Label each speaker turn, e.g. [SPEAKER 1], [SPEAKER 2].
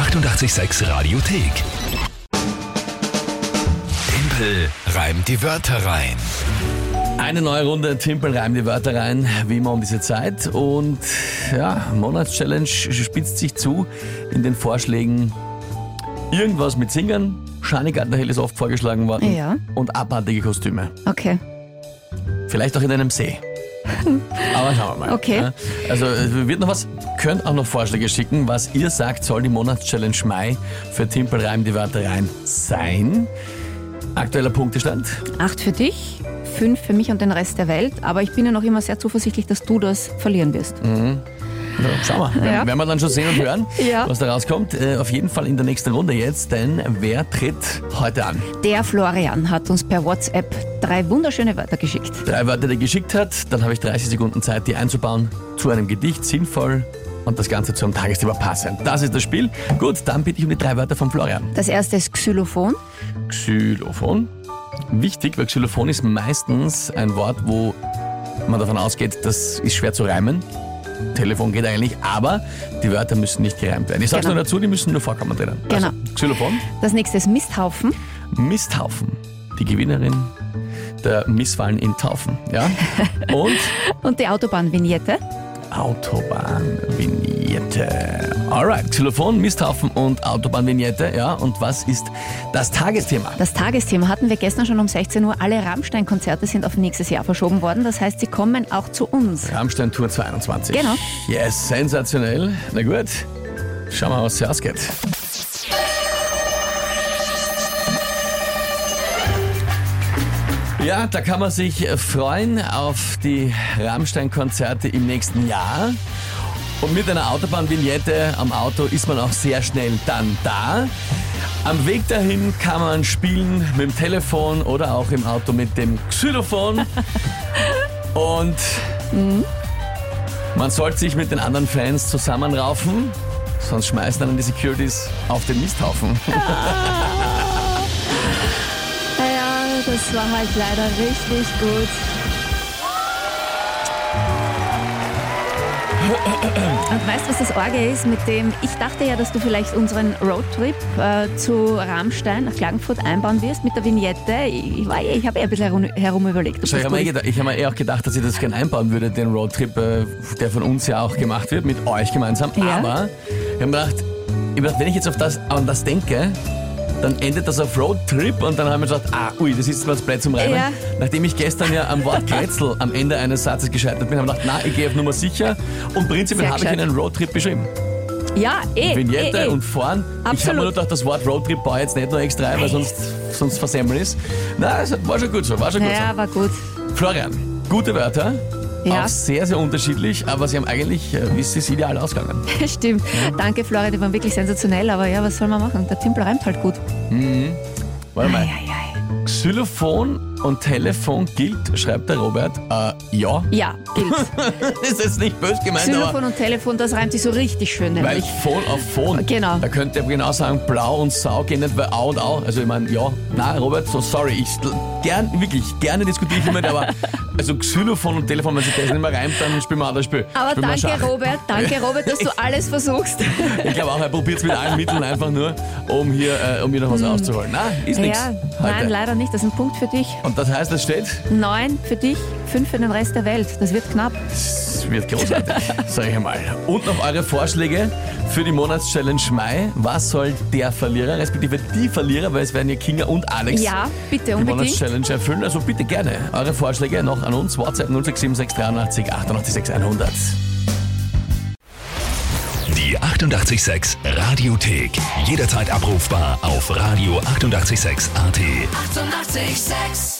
[SPEAKER 1] 886 Radiothek. Tempel reimt die Wörter rein.
[SPEAKER 2] Eine neue Runde Timpel reimt die Wörter rein, wie immer um diese Zeit. Und ja, Monatschallenge spitzt sich zu in den Vorschlägen irgendwas mit Singern. Shani Gardner-Hill ist oft vorgeschlagen worden.
[SPEAKER 3] Ja.
[SPEAKER 2] Und abartige Kostüme.
[SPEAKER 3] Okay.
[SPEAKER 2] Vielleicht auch in einem See. Aber schauen wir mal.
[SPEAKER 3] Okay.
[SPEAKER 2] Ja, Also es wird noch was, könnt auch noch Vorschläge schicken, was ihr sagt, soll die Monatschallenge Mai für Timpel reimt die Wörter rein sein. Aktueller Punktestand.
[SPEAKER 3] Acht für dich, fünf für mich und den Rest der Welt. Aber ich bin ja noch immer sehr zuversichtlich, dass du das verlieren wirst.
[SPEAKER 2] Ja, schauen wir.
[SPEAKER 3] Ja.
[SPEAKER 2] Werden wir dann schon sehen und hören,
[SPEAKER 3] Ja.
[SPEAKER 2] was da rauskommt. Äh, auf jeden Fall in der nächsten Runde jetzt, denn wer tritt heute an?
[SPEAKER 3] Der Florian hat uns per WhatsApp drei wunderschöne Wörter geschickt.
[SPEAKER 2] Drei Wörter, die er geschickt hat, dann habe ich 30 Sekunden Zeit, die einzubauen, zu einem Gedicht, sinnvoll und das Ganze zu einem Tagesthema passend. Das ist das Spiel. Gut, dann bitte ich um die drei Wörter von Florian.
[SPEAKER 3] Das erste ist Xylophon.
[SPEAKER 2] Xylophon. Wichtig, weil Xylophon ist meistens ein Wort, wo man davon ausgeht, das ist schwer zu reimen. Telefon geht eigentlich, aber die Wörter müssen nicht gereimt werden. Ich sag's
[SPEAKER 3] Genau.
[SPEAKER 2] nur dazu, die müssen nur vorkommen drinnen.
[SPEAKER 3] Genau.
[SPEAKER 2] Also, Xylophon,
[SPEAKER 3] Das nächste ist Misthaufen.
[SPEAKER 2] Misthaufen. Die Gewinnerin der Misswahlen in Taufen. Ja? Und
[SPEAKER 3] Und die Autobahnvignette.
[SPEAKER 2] Autobahnvignette. Alright, Xylophon, Misthaufen und Autobahnvignette. Ja, und was ist das Tagesthema?
[SPEAKER 3] Das Tagesthema hatten wir gestern schon um 16 Uhr. Alle Rammstein-Konzerte sind auf nächstes Jahr verschoben worden. Das heißt, sie kommen auch zu uns.
[SPEAKER 2] Rammstein Tour 22.
[SPEAKER 3] Genau.
[SPEAKER 2] Yes, sensationell. Na gut, schauen wir mal, was hier ausgeht. Ja, da kann man sich freuen auf die Rammstein-Konzerte im nächsten Jahr. Und mit einer Autobahnvignette am Auto ist man auch sehr schnell dann da. Am Weg dahin kann man spielen mit dem Telefon oder auch im Auto mit dem Xylophon. Und man sollte sich mit den anderen Fans zusammenraufen, sonst schmeißen dann die Securities auf den Misthaufen.
[SPEAKER 3] Ja, das war halt leider richtig gut. Und weißt du, was das Orge ist mit dem, ich dachte ja, dass du vielleicht unseren Roadtrip äh, zu Rammstein nach Klagenfurt einbauen wirst mit der Vignette. Ich, war ich habe eh ein bisschen herum, herum überlegt.
[SPEAKER 2] So, ich habe mir,
[SPEAKER 3] gut
[SPEAKER 2] gedacht- ich hab mir eh auch gedacht, dass ich das gerne einbauen würde, den Roadtrip, äh, der von uns ja auch gemacht wird, mit euch gemeinsam.
[SPEAKER 3] Ja.
[SPEAKER 2] Aber ich habe mir gedacht, ich hab mir gedacht, wenn ich jetzt auf das, an das denke, dann endet das auf Roadtrip und dann haben wir gedacht, ah, ui, das ist was blöd zum Reimen.
[SPEAKER 3] Ja.
[SPEAKER 2] Nachdem ich gestern ja am Wort Grätzl am Ende eines Satzes gescheitert bin, habe ich gedacht, na, ich gehe auf Nummer sicher und prinzipiell habe ich einen Roadtrip beschrieben.
[SPEAKER 3] Ja, eh.
[SPEAKER 2] Vignette
[SPEAKER 3] eh, eh.
[SPEAKER 2] und fahren. Ich habe mir
[SPEAKER 3] Absolut.
[SPEAKER 2] nur gedacht, das Wort Roadtrip baue jetzt nicht nur extra ein, weil sonst, sonst versemmeln ist. Na, es war schon gut so, war schon gut
[SPEAKER 3] Ja, war gut.
[SPEAKER 2] so. Florian, gute Wörter.
[SPEAKER 3] Ja.
[SPEAKER 2] Auch sehr, sehr unterschiedlich, aber sie haben eigentlich, äh, wie ist es ideal ausgegangen.
[SPEAKER 3] Stimmt. Danke, Florian, die waren wirklich sensationell. Aber ja, was soll man machen? Der Timpel reimt halt gut.
[SPEAKER 2] Warte mal.
[SPEAKER 3] Eieiei.
[SPEAKER 2] Xylophon und Telefon gilt, schreibt der Robert. Äh, ja.
[SPEAKER 3] Ja, gilt.
[SPEAKER 2] ist jetzt nicht böse gemeint, aber.
[SPEAKER 3] Xylophon und Telefon, das reimt sich so richtig schön,
[SPEAKER 2] Weil
[SPEAKER 3] nämlich.
[SPEAKER 2] Phone auf Phone.
[SPEAKER 3] Genau.
[SPEAKER 2] Da könnte er genau sagen, blau und sau gehen nicht, weil au und au. Also ich meine, ja, na Robert, so sorry. Ich gern, wirklich, gerne diskutiere ich immer, aber also Xylophon und Telefon, wenn sich das nicht mehr reimt, dann spielen wir auch das Spiel.
[SPEAKER 3] Aber
[SPEAKER 2] Spielen wir
[SPEAKER 3] danke. Robert, danke, Robert, dass du alles versuchst.
[SPEAKER 2] Ich glaube auch, er probiert es mit allen Mitteln einfach nur, um hier, äh, um hier noch was rauszuholen. Na, ist nichts.
[SPEAKER 3] Hm. Ja, nein, leider nicht. Das ist ein Punkt für dich.
[SPEAKER 2] Und das heißt, es steht,
[SPEAKER 3] Neun für dich, fünf für den Rest der Welt. Das wird knapp.
[SPEAKER 2] Wird großartig, sage ich einmal. Und noch eure Vorschläge für die Monatschallenge Mai. Was soll der Verlierer, respektive die Verlierer, weil es werden ja Kinga und Alex
[SPEAKER 3] Ja, bitte,
[SPEAKER 2] die. Monatschallenge erfüllen. Also bitte gerne eure Vorschläge noch an uns. WhatsApp 0676 88 100.
[SPEAKER 1] Die 886 Radiothek. Jederzeit abrufbar auf radio886.at. 886!
[SPEAKER 4] 886